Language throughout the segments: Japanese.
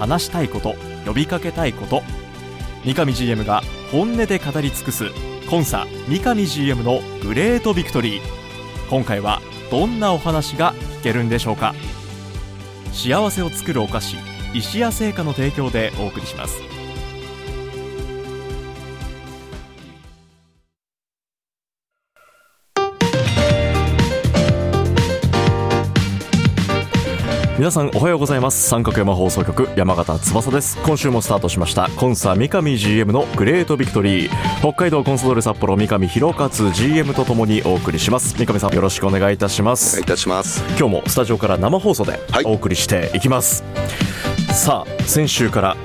話したいこと呼びかけたいこと。三上 GM が本音で語り尽くすコンサ三上 GM のグレートビクトリー。今回はどんなお話が聞けるんでしょうか。幸せを作るお菓子石屋製菓の提供でお送りします。皆さんおはようございます。三角山放送局山形翼です。今週もスタートしました。コンサ三上 GM のグレートビクトリー北海道コンソドーレ札幌三上弘勝 GM とともにお送りします。三上さんよろしくお願いいたします。お願いいたします。今日もスタジオから生放送ではい。お送りしていきます、さあ先週から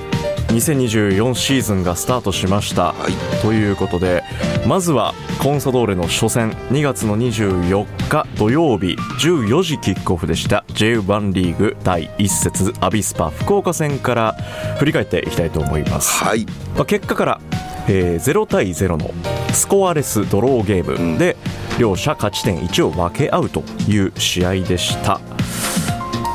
2024シーズンがスタートしました、はい。ということでまずはコンサドーレの初戦2月の24日土曜日14時キックオフでした。J1 リーグ第1節アビスパ福岡戦から振り返っていきたいと思います、はい。まあ、結果から、えー0対0のスコアレスドローゲームで、両者勝ち点1を分け合うという試合でした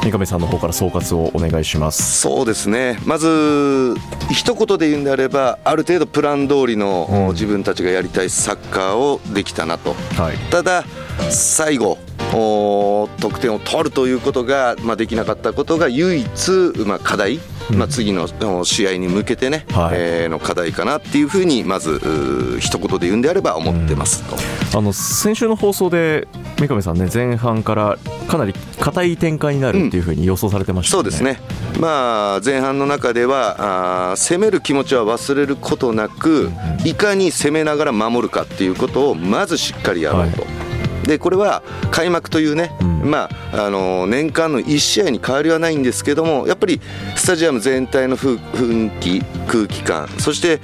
三上さんの方から総括をお願いします。そうですね。まず一言で言うんであればある程度プラン通りの、うん。自分たちがやりたいサッカーをできたなと。はい。ただ最後お得点を取るということが、まあ、できなかったことが唯一、まあ、課題、うん。まあ、次のお試合に向けてね、はい。えーの課題かなっていうふうにまず一言で言うんであれば思ってますと、あの先週の放送で三上さんね前半からかなり硬い展開になるっていうふうに予想されてましたよね、そうですね、まあ、前半の中ではあー攻める気持ちは忘れることなく、いかに攻めながら守るかっていうことをまずしっかりやろうと。でこれは開幕というね、うん。まああの年間の1試合に変わりはないんですけどもやっぱりスタジアム全体の雰雰囲気空気感そして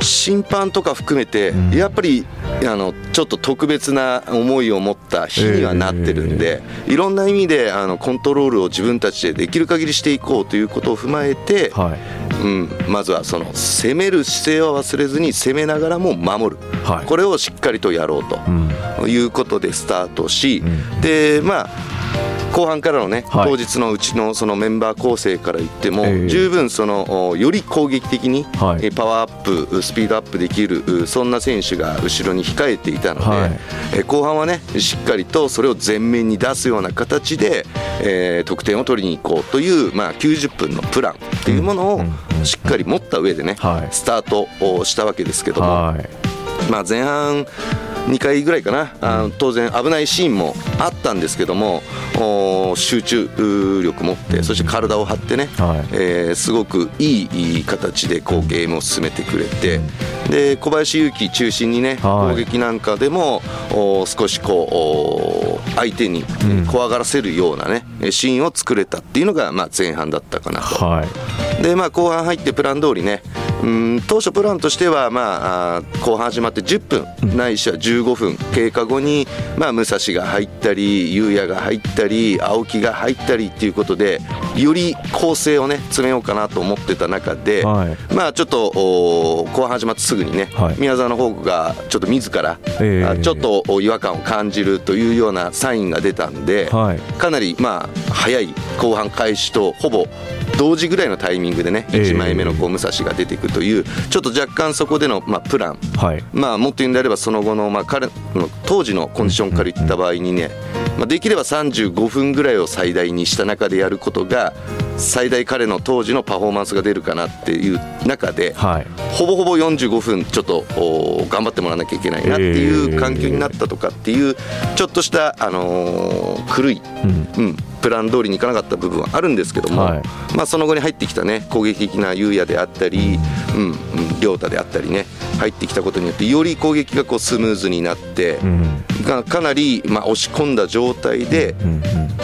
審判とか含めて、うん。やっぱりあのちょっと特別な思いを持った日にはなってるんで、いろんな意味であのコントロールを自分たちでできる限りしていこうということを踏まえて、はいうん、まずはその攻める姿勢は忘れずに攻めながらも守る、はい。これをしっかりとやろうと。うん。いうことでスタートし、うん。でまあ後半からのね、はい。当日のうちのそのメンバー構成から言っても、ええ。十分そのおより攻撃的に、はい。えパワーアップスピードアップできるうそんな選手が後ろに控えていたので、はい。え後半はねしっかりとそれを前面に出すような形で、えー得点を取りに行こうという、まあ、90分のプランっていうものをしっかり持った上でね、はい。スタートをしたわけですけども。はい。まあ、前半2回ぐらいかな、あの当然危ないシーンもあったんですけどもお集中力持ってそして体を張ってね、はい。えーすごくいい形でこうゲームを進めてくれて、で小林勇輝中心にね、はい。攻撃なんかでもお少しこうお相手にうん。怖がらせるようなねシーンを作れたっていうのがまあ前半だったかなと。はい。でまあ、後半入ってプラン通りね、うん当初プランとしては、まあ、後半始まって10分、ないしは15分経過後に、まあ、武蔵が入ったり、優也が入ったり、青木が入ったりっていうことで、より構成をね、詰めようかなと思ってた中で、はい。まあ、ちょっとお後半始まってすぐにね、はい。宮沢の方がちょっと自ら、ええ。あちょっとお違和感を感じるというようなサインが出たんで、はい。かなりまあ早い後半開始とほぼ同時ぐらいのタイミングでねええ。1枚目のこう武蔵が出ていくというちょっと若干そこでのまあプラン。はい。まあもっと言うんであればその後のまあ彼の当時のコンディションから言った場合にねまあできれば35分ぐらいを最大にした中でやることが最大彼の当時のパフォーマンスが出るかなっていう中ではい。ほぼほぼ45分ちょっとお頑張ってもらわなきゃいけないなっていう環境になったとかっていうちょっとした、あのー狂い、うん。うん、プラン通りにいかなかった部分はあるんですけども、はい。まあ、その後に入ってきたね攻撃的な優也であったり、うんうん、亮太であったりね入ってきたことによってより攻撃がこうスムーズになって、うん。がかなり、まあ、押し込んだ状態でうんうん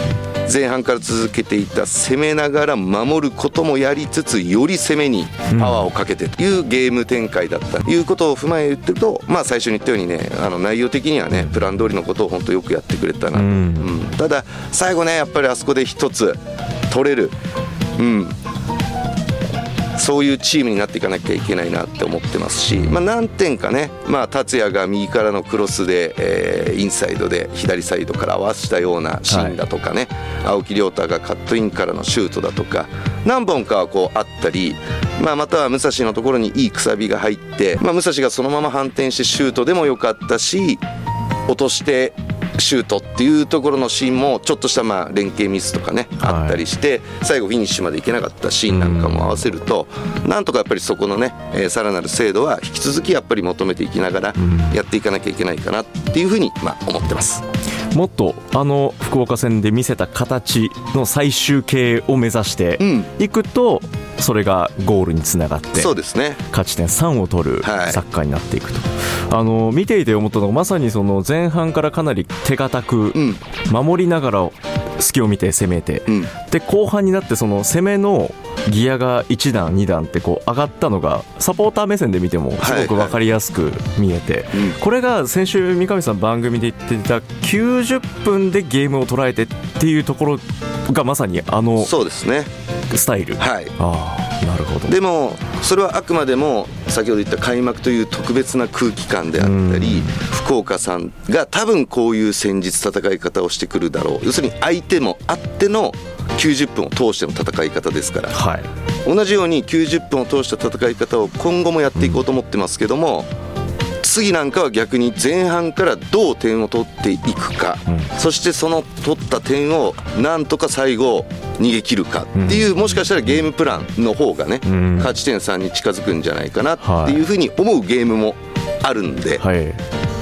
前半から続けていた攻めながら守ることもやりつつより攻めにパワーをかけてというゲーム展開だった。ということを踏まえてると、まあ、最初に言ったようにねあの内容的にはねプラン通りのことを本当よくやってくれたなと、うん。ただ最後ねやっぱりあそこで一つ取れる、うん、そういうチームになっていかなきゃいけないなって思ってますし、まあ、何点かね、まあ、達也が右からのクロスで、えー、インサイドで左サイドから合わせたようなシーンだとかね、はい、青木亮太がカットインからのシュートだとか何本かはこうあったり、まあ、または武蔵のところにいいくさびが入って、まあ、武蔵がそのまま反転してシュートでもよかったし落としてシュートっていうところのシーンもちょっとしたまあ連携ミスとかねあったりして最後フィニッシュまでいけなかったシーンなんかも合わせるとなんとかやっぱりそこのねさらなる精度は引き続きやっぱり求めていきながらやっていかなきゃいけないかなっていうふうにまあ思ってます。もっとあの福岡戦で見せた形の最終形を目指していくと、それがゴールにつながってそうですね。勝ち点3を取るサッカーになっていくと、はい、あの見ていて思ったのがまさにその前半からかなり手堅く守りながら隙を見て攻めて、うん、で後半になってその攻めのギアが1段2段ってこう上がったのがサポーター目線で見てもすごく分かりやすく見えて、これが先週三上さん番組で言ってた90分でゲームを捉えてっていうところがまさにあのそうですねスタイル。はい。あなるほど。でもそれはあくまでも先ほど言った開幕という特別な空気感であったり、福岡さんが多分こういう戦術戦い方をしてくるだろう。要するに相手もあっての90分を通しての戦い方ですから、はい、同じように90分を通した戦い方を今後もやっていこうと思ってますけども、次なんかは逆に前半からどう点を取っていくか、うん、そしてその取った点をなんとか最後逃げ切るかっていう、もしかしたらゲームプランの方がね、勝ち点3に近づくんじゃないかなっていうふうに思うゲームもあるんで、はい、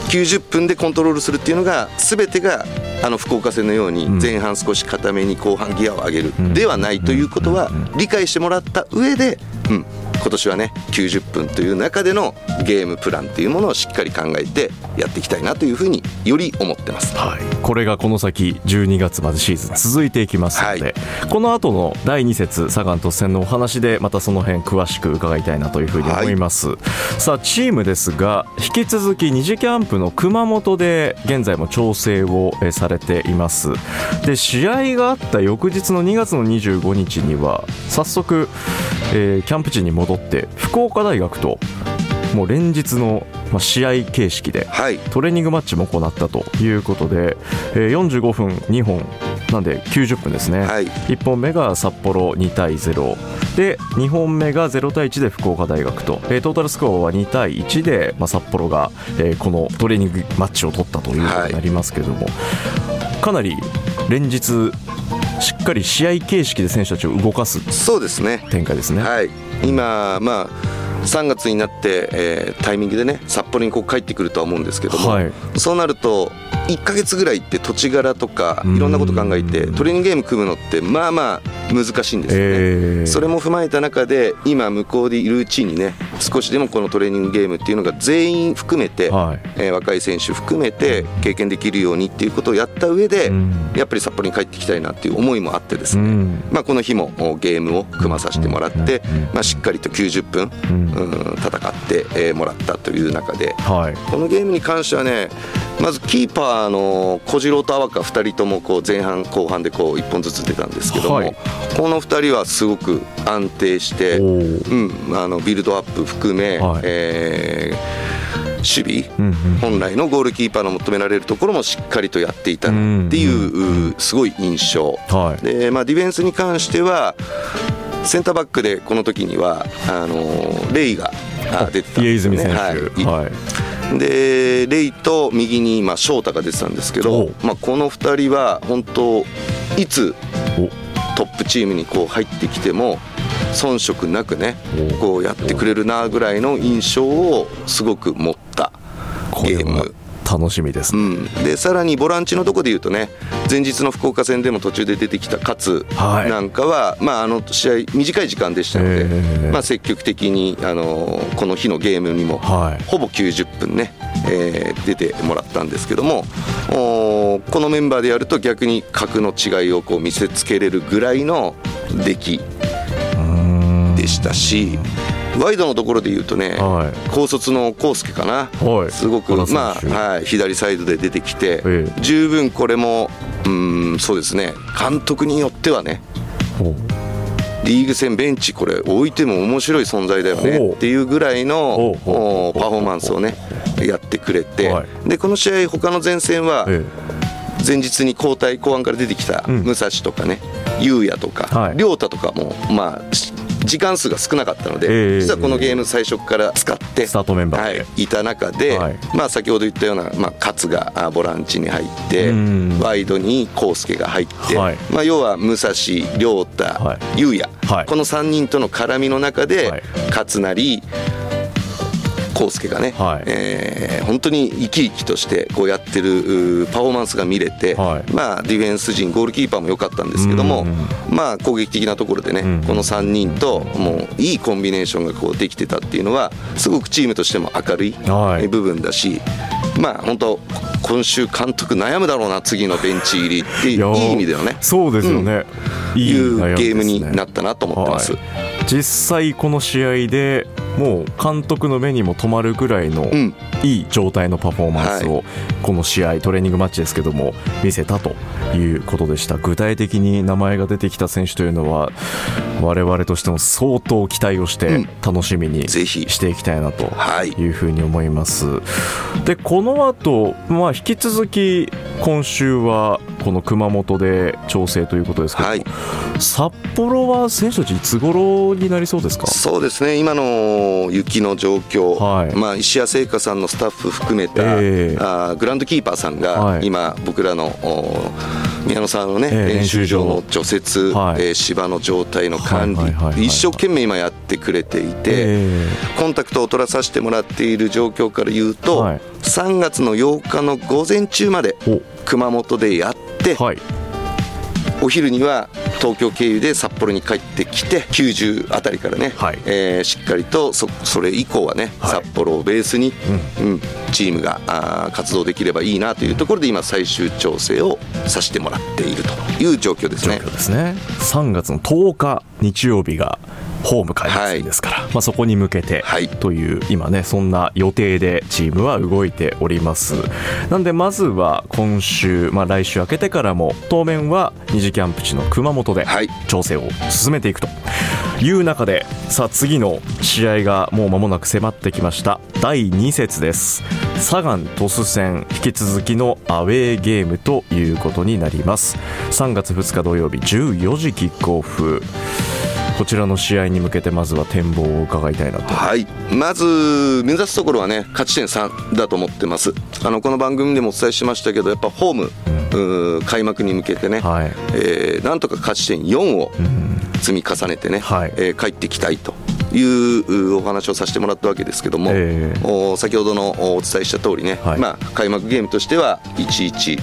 90分でコントロールするっていうのが全てがあの福岡戦のように前半少し固めに後半ギアを上げるではないということは理解してもらった上で、うん、今年はね90分という中でのゲームプランというものをしっかり考えてやっていきたいなというふうにより思ってます、はい、これがこの先12月までシーズン続いていきますので、はい、この後の第2節サガン突戦のお話でまたその辺詳しく伺いたいなというふうに思います、はい、さあチームですが引き続き二次キャンプの熊本で現在も調整をされています。で試合があった翌日の2月の25日には早速、えー、キャンプ地に戻って福岡大学ともう連日の試合形式でトレーニングマッチも行ったということで、え45分2本なんで90分ですね、はい、1本目が札幌2対0で2本目が0対1で福岡大学と、えー、トータルスコアは2対1で、まあ、札幌が、えー、このトレーニングマッチを取ったということになりますけれども、はい、かなり連日しっかり試合形式で選手たちを動かすそうですね。展開ですね。はい、今、まあ3月になって、えー、タイミングでね札幌にこう帰ってくるとは思うんですけども、はい、そうなると1か月ぐらいって土地柄とかいろんなこと考えてトレーニングゲーム組むのってまあまあ難しいんですよね、えー、それも踏まえた中で今向こうでいるうちにね少しでもこのトレーニングゲームっていうのが全員含めて、はい、えー、若い選手含めて経験できるようにっていうことをやった上で、やっぱり札幌に帰ってきたいなっていう思いもあってですね、まあ、この日もゲームを組まさせてもらって、まあ、しっかりと90分、うん、戦ってもらったという中で、はい、このゲームに関してはねまずキーパーの小次郎と阿若2人ともこう前半後半でこう1本ずつ出たんですけども、はい、この2人はすごく安定して、うん、あのビルドアップ含め、はい、えー守備、うんうん、本来のゴールキーパーの求められるところもしっかりとやっていたっていうすごい印象、はい、でまあ、ディフェンスに関してはセンターバックでこの時にはあのレイが出てたんですよね。はい。でレイと右に今翔太が出てたんですけど、まあ、この2人は本当いつトップチームにこう入ってきても遜色なくねこうやってくれるなぐらいの印象をすごく持ったゲーム楽しみです、ね、うん、でさらにボランチのとこでいうとね前日の福岡戦でも途中で出てきた勝なんかは、はい、まあ、あの試合短い時間でしたので、まあ、積極的にあのこの日のゲームにも、ほぼ90分ね、えー出てもらったんですけどもおーこのメンバーでやると逆に格の違いをこう見せつけれるぐらいの出来でしたしワイドのところで言うとね、は高卒の康介かな、はい。すごく、まあ手はい、左サイドで出てきて、ええ。十分これも、うん、そうですね、監督によってはね、リーグ戦、ベンチ、これ、置いても面白い存在だよねっていうぐらいのパフォーマンスをね、やってくれて、はい。でこの試合、他の前線は、え前日に交代後半から出てきたうん。武蔵とかね、優也とか、はい。亮太とかも、まあ、し時間数が少なかったので、ええ。実はこのゲーム、最初から使って、スタートメンバーで。はい、いた中で、はい。まあ、先ほど言ったような、まあ、勝があボランチに入ってうん、ワイドに康介が入って、はい。まあ、要は武蔵、亮太、はい。優也、はい。この3人との絡みの中で、はい。勝成、康介がね、はい。えー本当に生き生きとしてこうやってるパフォーマンスが見れて、はい。まあ、ディフェンス陣ゴールキーパーも良かったんですけども、うんまあ、攻撃的なところでね、うんこの3人ともういいコンビネーションがこうできてたっていうのはすごくチームとしても明るいはい。部分だし、まあ本当今週監督悩むだろうな次のベンチ入りっていういい意味でのね。そうですよね、いいいう悩みですね。ゲームになったなと思ってます。はい。実際この試合でもう監督の目にも留まるぐらいのうん。いい状態のパフォーマンスをこの試合トレーニングマッチですけども見せたということでした。具体的に名前が出てきた選手というのは我々としても相当期待をして楽しみにぜひ。していきたいなとはい。いうふうに思います。でこの後、まあ引き続き今週はこの熊本で調整ということですけども、はい。札幌は選手たちいつ頃になりそうですか？そうですね。今の雪の状況、はい。まあ、石谷製菓さんのスタッフ含めた、ええ。あーグラウンドキーパーさんがはい。今、僕らのお宮野さんのね、ええ練習場の除雪、はい。えー芝の状態の管理、一生懸命今やってくれていて、えコンタクトを取らさせてもらっている状況から言うと、はい。3月の8日の午前中までお。熊本でやって、はい。お昼には東京経由で札幌に帰ってきて90あたりからね、はい。えーしっかりとそそれ以降はね、はい。札幌をベースに、うん。チームがあー活動できればいいなというところで今最終調整をさせてもらっているという状況です状ね。況ですね。3月の10日日曜日がホーム開幕戦ですから、まあ、そこに向けてはい。という今ねそんな予定でチームは動いております。なんでまずは今週、まあ、来週明けてからも当面は二次キャンプ地の熊本ではい。調整を進めていくという中でさあ次の試合がもう間もなく迫ってきました。第2節です。サガン鳥栖戦引き続きのアウェーゲームということになります。3月2日土曜日14時キックオフこちらの試合に向けてまずは展望を伺いたいなと。はい、まず目指すところはね勝ち点3だと思ってます。あのこの番組でもお伝えしましたけどやっぱホーム、うー開幕に向けてね、はい。えーなんとか勝ち点4を積み重ねてね、はい。えー帰ってきたいといううお話をさせてもらったわけですけども、ええ。お先ほどのおお伝えした通りね、はい。まあ、開幕ゲームとしては1-1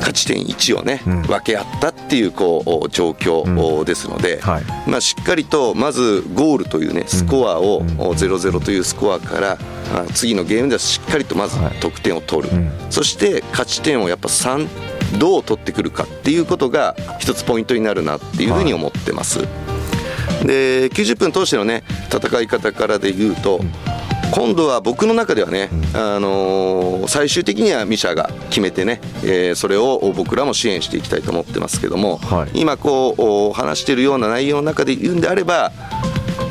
勝ち点1をね、うん。分け合ったっていうこう状況ですので、はい。まあ、しっかりとまずゴールというねスコアをうん。0-0というスコアからあ次のゲームではしっかりとまずはい。得点を取る、うん。そして勝ち点をやっぱ3どう取ってくるかっていうことが一つポイントになるなっていうふうに思ってます。で90分通してのね戦い方からで言うと、今度は僕の中ではね、あのー最終的にはミシャが決めてね、えーそれを僕らも支援していきたいと思ってますけども、はい。今こうお話しているような内容の中で言うんであれば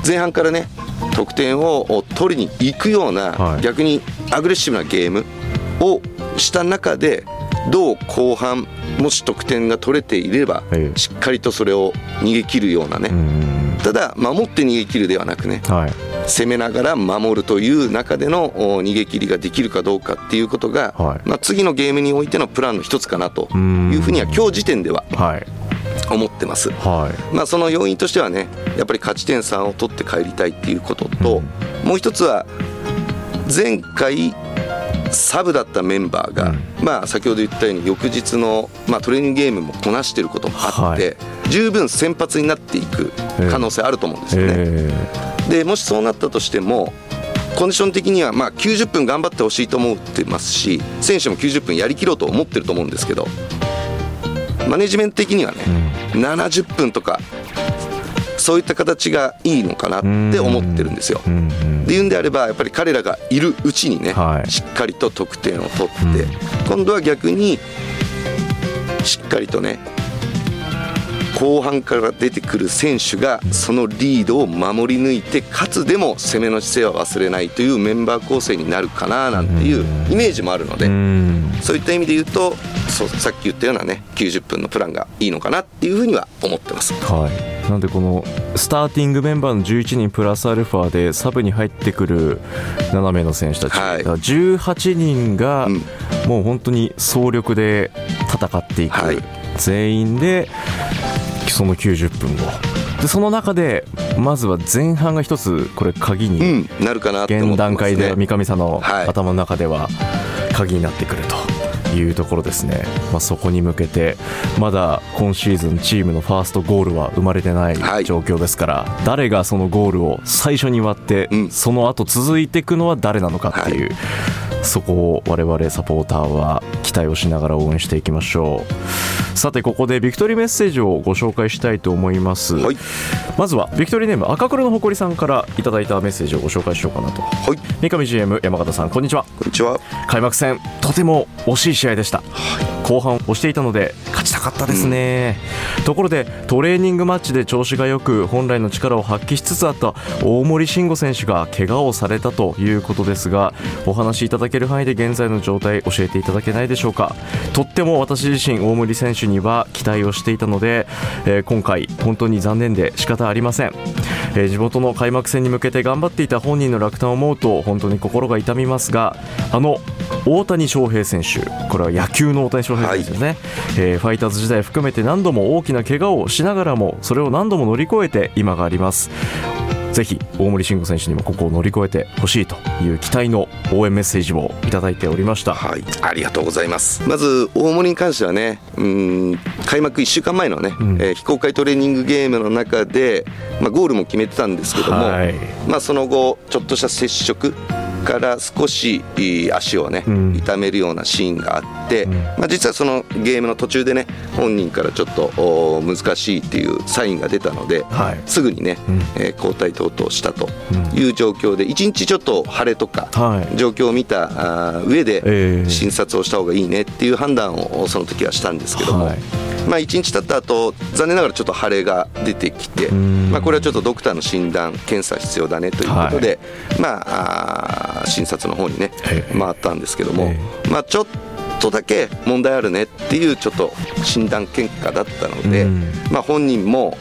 前半からね得点を取りに行くような、はい。逆にアグレッシブなゲームをした中でどう後半もし得点が取れていれば、ええ。しっかりとそれを逃げ切るようなね、うんただ守って逃げ切るではなくねはい。攻めながら守るという中でのお逃げ切りができるかどうかっていうことが、はい。まあ、次のゲームにおいてのプランの一つかなとん。いうふうには今日時点でははい。思ってます。はい。まあ、その要因としてはねやっぱり勝ち点3を取って帰りたいっていうことと、もう一つは前回サブだったメンバーが、まあ、先ほど言ったように翌日の、まあ、トレーニングゲームもこなしていることもあって、十分先発になっていく可能性あると思うんですよね。えでもしそうなったとしてもコンディション的にはまあ90分頑張ってほしいと思ってますし選手も90分やりきろうと思ってると思うんですけどマネジメント的にはね、うん、70分とかそういった形がいいのかなって思ってるんですよ。でいうんであればやっぱり彼らがいるうちにね、はい、しっかりと得点を取って、今度は逆にしっかりとね後半から出てくる選手がそのリードを守り抜いてかつでも攻めの姿勢は忘れないというメンバー構成になるかななんていうイメージもあるのでそういった意味で言うとさっき言ったようなね90分のプランがいいのかなっていうふうには思ってます。はい。なんでこのスターティングメンバーの11人プラスアルファでサブに入ってくる7名の選手たち、はい、18人がもう本当に総力で戦っていく、はい、全員でその90分を。でその中でまずは前半が一つこれ鍵に、なるかな現段階で三上さんの頭の中では鍵になってくると。いうところですね、まあ、そこに向けてまだ今シーズンチームのファーストゴールは生まれてない状況ですから、はい、誰がそのゴールを最初に割って、うん、その後続いていくのは誰なのかっていう、はい、そこを我々サポーターは期待をしながら応援していきましょう。さてここでビクトリーメッセージをご紹介したいと思います、はい、まずはビクトリーネーム赤黒の誇りさんからいただいたメッセージをご紹介しようかなと、はい、三上 GM 山形さんこんにちは。こんにちは。開幕戦とても惜しい試合でした、はい、後半押していたのでかったですね、うん、ところでトレーニングマッチで調子がよく本来の力を発揮しつつあった大森慎吾選手が怪我をされたということですがお話しいただける範囲で現在の状態教えていただけないでしょうか。とっても私自身大森選手には期待をしていたので、えー、今回本当に残念で仕方ありません、えー、地元の開幕戦に向けて頑張っていた本人の落胆を思うと本当に心が痛みますがあの大谷翔平選手これは野球の大谷翔平選手ですね、はい、えー、ファイターズ時代含めて何度も大きな怪我をしながらもそれを何度も乗り越えて今があります。ぜひ大森慎吾選手にもここを乗り越えてほしいという期待の応援メッセージをいただいておりました、はい、ありがとうございます。まず大森に関してはねうん開幕1週間前のね、うん、えー、非公開トレーニングゲームの中で、まあ、ゴールも決めてたんですけども、はい、まあ、その後ちょっとした接触から少し足をね、痛めるようなシーンがあって、まあ、実はそのゲームの途中でね本人からちょっと難しいっていうサインが出たので、はい、すぐにね、えー、交代等々したという状況で1日ちょっと晴れとか、状況を見た上で診察をした方がいいねっていう判断をその時はしたんですけども。はい。まあ、1日経った後残念ながらちょっと腫れが出てきて、まあ、これはちょっとドクターの診断検査必要だねということで、はい、まあ、あ診察の方にね回ったんですけども、まあ、ちょっとだけ問題あるねっていうちょっと診断結果だったので、まあ、本人も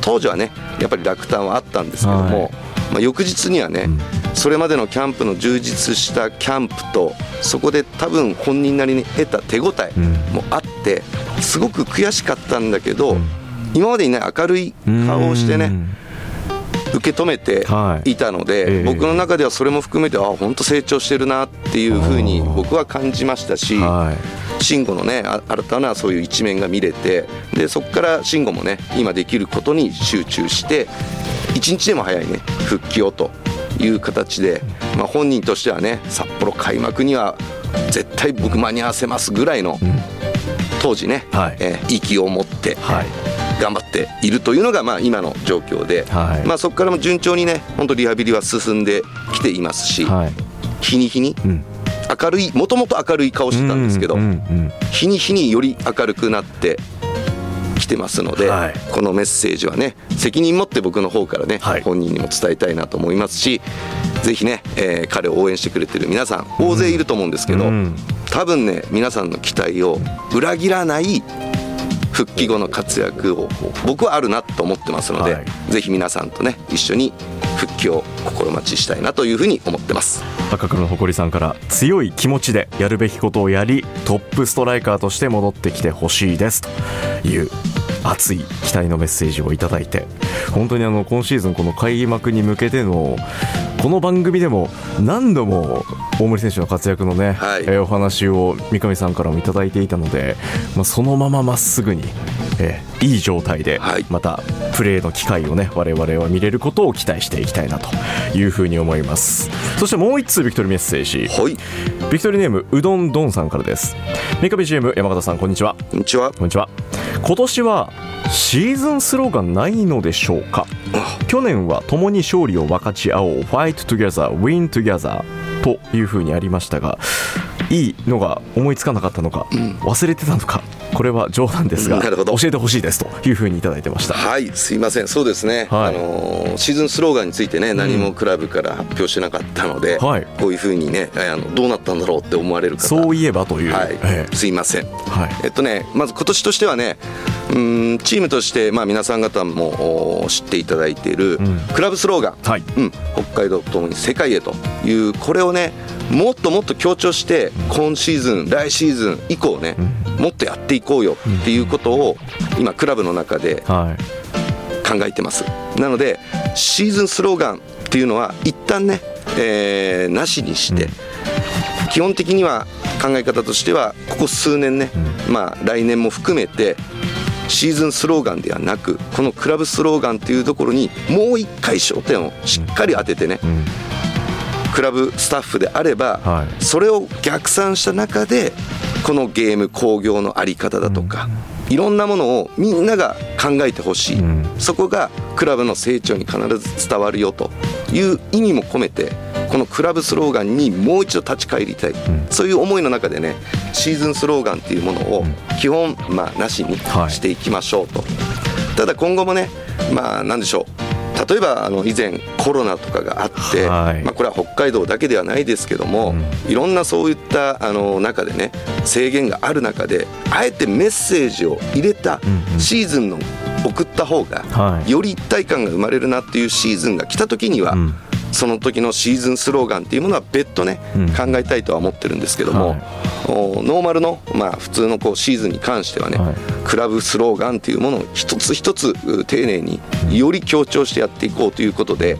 当時はねやっぱり落胆はあったんですけども、はい。まあ、翌日にはね、うん、それまでのキャンプの充実したキャンプとそこで多分本人なりに得た手応えもあってすごく悔しかったんだけど、うん、今までにない明るい顔をしてね、受け止めてい。たので、はいえ。ー、僕の中ではそれも含めてあ本当成長してるなっていうふうに僕は感じましたし。慎吾のね新たなそういう一面が見れてでそこから慎吾もね今できることに集中して1日でも早いね復帰をという形で、まあ、本人としてはね札幌開幕には絶対僕間に合わせますぐらいの、当時ね、はい、えー、意気を持って、はい頑張っているというのがまあ今の状況で、はい、まあ、そこからも順調にね本当リハビリは進んできていますし、はい、日に日に明るいもともと明るい顔してたんですけど、日に日により明るくなって来てますので、はい、このメッセージはね責任持って僕の方からね、はい、本人にも伝えたいなと思いますしぜひね、えー、彼を応援してくれてる皆さん大勢いると思うんですけど、うん、多分ね皆さんの期待を裏切らない復帰後の活躍を僕はあるなと思ってますので、はい、ぜひ皆さんとね一緒に復帰を心待ちしたいなというふうに思ってます。赤黒の誇りさんから強い気持ちでやるべきことをやりトップストライカーとして戻ってきてほしいです。という熱い期待のメッセージをいただいて本当にあの今シーズンこの開幕に向けてのこの番組でも何度も大森選手の活躍のね、はい、えお話を三上さんからもいただいていたので、まあ、そのまままっすぐにえーいい状態ではい。またプレーの機会をね我々は見れることを期待していきたいなというふうに思います。そしてもう一通ビクトリーメッセージ。はい。ビクトリーネームうどんどんさんからです。三上 GM 山形さんこんにちは。こんにちは。こんにちは今年はシーズンスローがないのでしょうか？去年は共に勝利を分かち合おう Fight together, win together というふうにありましたがいいのが思いつかなかったのか、忘れてたのかこれは冗談ですがなるほど。教えてほしいですというふうにいただいてました。はいすいません。そうですね、はい。あのーシーズンスローガンについてね何もクラブから発表しなかったので、はい。こういうふうにねあのどうなったんだろうって思われる方。そういえばという、はい、えすいません。えはい。えっとね、まず今年としてはね、うーんチームとして、まあ、皆さん方もお知っていただいている、ん。クラブスローガン、はい。うん、北海道ともに世界へという、これをね、もっともっと強調して、今シーズン、来シーズン以降ね、もっとやっていこうよっていうことを、今、クラブの中ではい。考えてます。なので、シーズンスローガンっていうのは、一旦ね、えーなしにして、基本的には考え方としてはここ数年ね、まあ来年も含めてシーズンスローガンではなくこのクラブスローガンというところにもう一回焦点をしっかり当ててね、んクラブスタッフであれば、はい。それを逆算した中でこのゲーム興行のあり方だとか、いろんなものをみんなが考えてほしい、うん。そこがクラブの成長に必ず伝わるよという意味も込めてこのクラブスローガンにもう一度立ち返りたい、そういう思いの中でねシーズンスローガンっていうものを基本まあなしにはい。していきましょうと、ただ今後もねまあなんでしょう例えばあの以前コロナとかがあって、はい。まあ、これは北海道だけではないですけども、いろんなそういったあの中でね制限がある中であえてメッセージを入れたうんうん。シーズンの送った方が、はい。より一体感が生まれるなっていうシーズンが来た時には、うん。その時のシーズンスローガンっていうものは別途ね、うん。考えたいとは思ってるんですけども、はい。おノーマルの、まあ、普通のこうシーズンに関してはね、はい。クラブスローガンっていうものを一つ一つう丁寧により強調してやっていこうということで、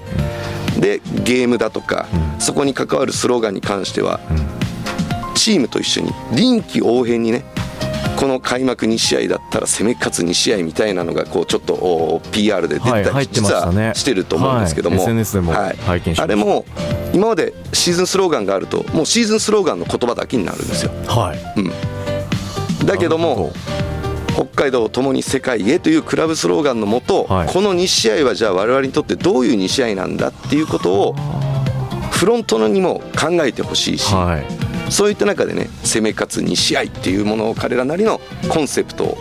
でゲームだとか、そこに関わるスローガンに関しては、チームと一緒に臨機応変にねこの開幕2試合だったら攻め勝つ2試合みたいなのがこうちょっとお PR で出たり、はい実はしてると思うんですけども、はい。あれも今までシーズンスローガンがあるともうシーズンスローガンの言葉だけになるんですよ。はい。だけども北海道ともに世界へというクラブスローガンのもと、はい。この2試合はじゃあ我々にとってどういう2試合なんだっていうことをフロントにも考えてほしいし、はいそういった中でね攻め勝つ2試合っていうものを彼らなりのコンセプトを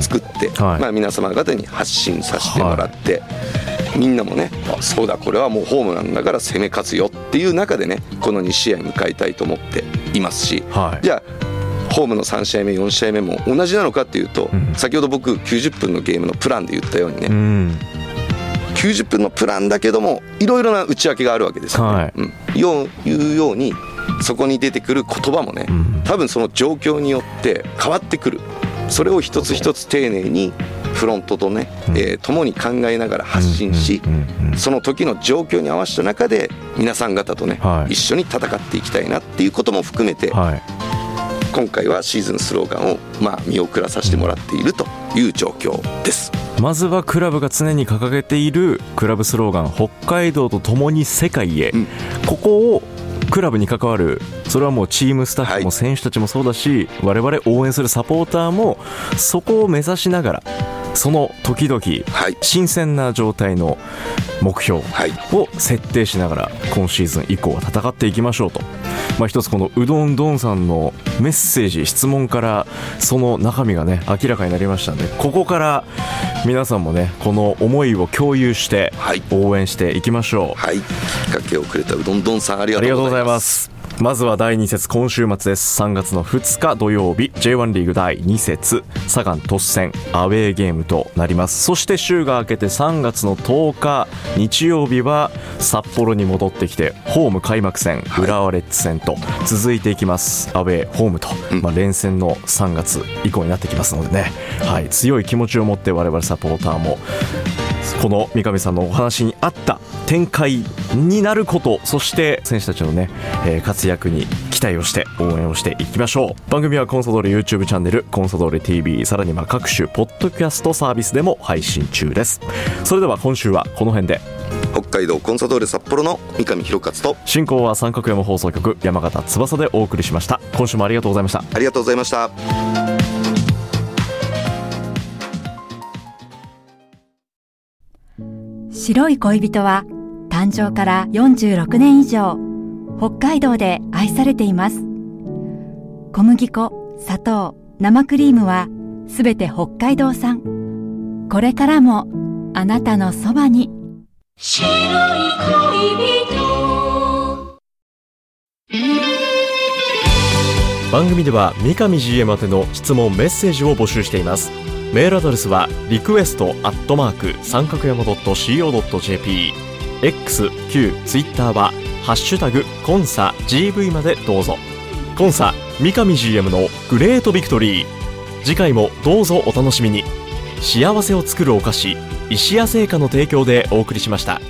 作って、はい。まあ、皆様方に発信させてもらって、みんなもねあそうだこれはもうホームなんだから攻め勝つよっていう中でねこの2試合迎えたいと思っていますし、はい。じゃあホームの3試合目4試合目も同じなのかっていうと、うん。先ほど僕90分のゲームのプランで言ったようにね、うん。90分のプランだけどもいろいろな内訳があるわけですよ、ね。はい。うん、いうようにそこに出てくる言葉もね、ん。多分その状況によって変わってくる。それを一つ一つ丁寧にフロントとね、えー共に考えながら発信し、その時の状況に合わせた中で皆さん方とね、はい。一緒に戦っていきたいなっていうことも含めて、はい。今回はシーズンスローガンをまあ見送らさせてもらっているという状況です。まずはクラブが常に掲げているクラブスローガン北海道と共に世界へ、うん。ここをクラブに関わるそれはもうチームスタッフはい。も選手たちもそうだし、我々応援するサポーターもそこを目指しながらその時々はい、新鮮な状態の目標はい。を設定しながら今シーズン以降は戦っていきましょうと、まあ、一つこのうどんどんさんのメッセージ質問からその中身がね明らかになりましたんでここから皆さんもねこの思いを共有してはい。応援していきましょう。はい、きっかけをくれたうどんどんさんありがとうございま。すまずは第2節今週末です。3月の2日土曜日 J1 リーグ第2節サガン突戦アウェーゲームとなります。そして週が明けて3月の10日日曜日は札幌に戻ってきてホーム開幕戦はい。浦和レッズ戦と続いていきます。アウェーホームと、うん。まあ、連戦の3月以降になってきますのでね、はい、強い気持ちを持って我々サポーターもこの三上さんのお話にあった展開になることそして選手たちのね、えー活躍に期待をして応援をしていきましょう。番組はコンサドーレ YouTube チャンネルコンサドーレ TV さらには各種ポッドキャストサービスでも配信中です。それでは今週はこの辺で。北海道コンサドーレ札幌の三上博勝と進行は三角山放送局山形翼でお送りしました。今週もありがとうございました。ありがとうございました白い恋人は誕生から46年以上北海道で愛されています。小麦粉砂糖生クリームはすべて北海道産。これからもあなたのそばに。白い恋人。番組では三上 GM 宛ての質問メッセージを募集していますメールアドレスはリクエストアットマーク三角山 .co.jp X、Q、Twitter はハッシュタグコンサ GV までどうぞ。コンサ三上 GM のグレートビクトリー。次回もどうぞお楽しみに。幸せを作るお菓子石屋製菓の提供でお送りしました。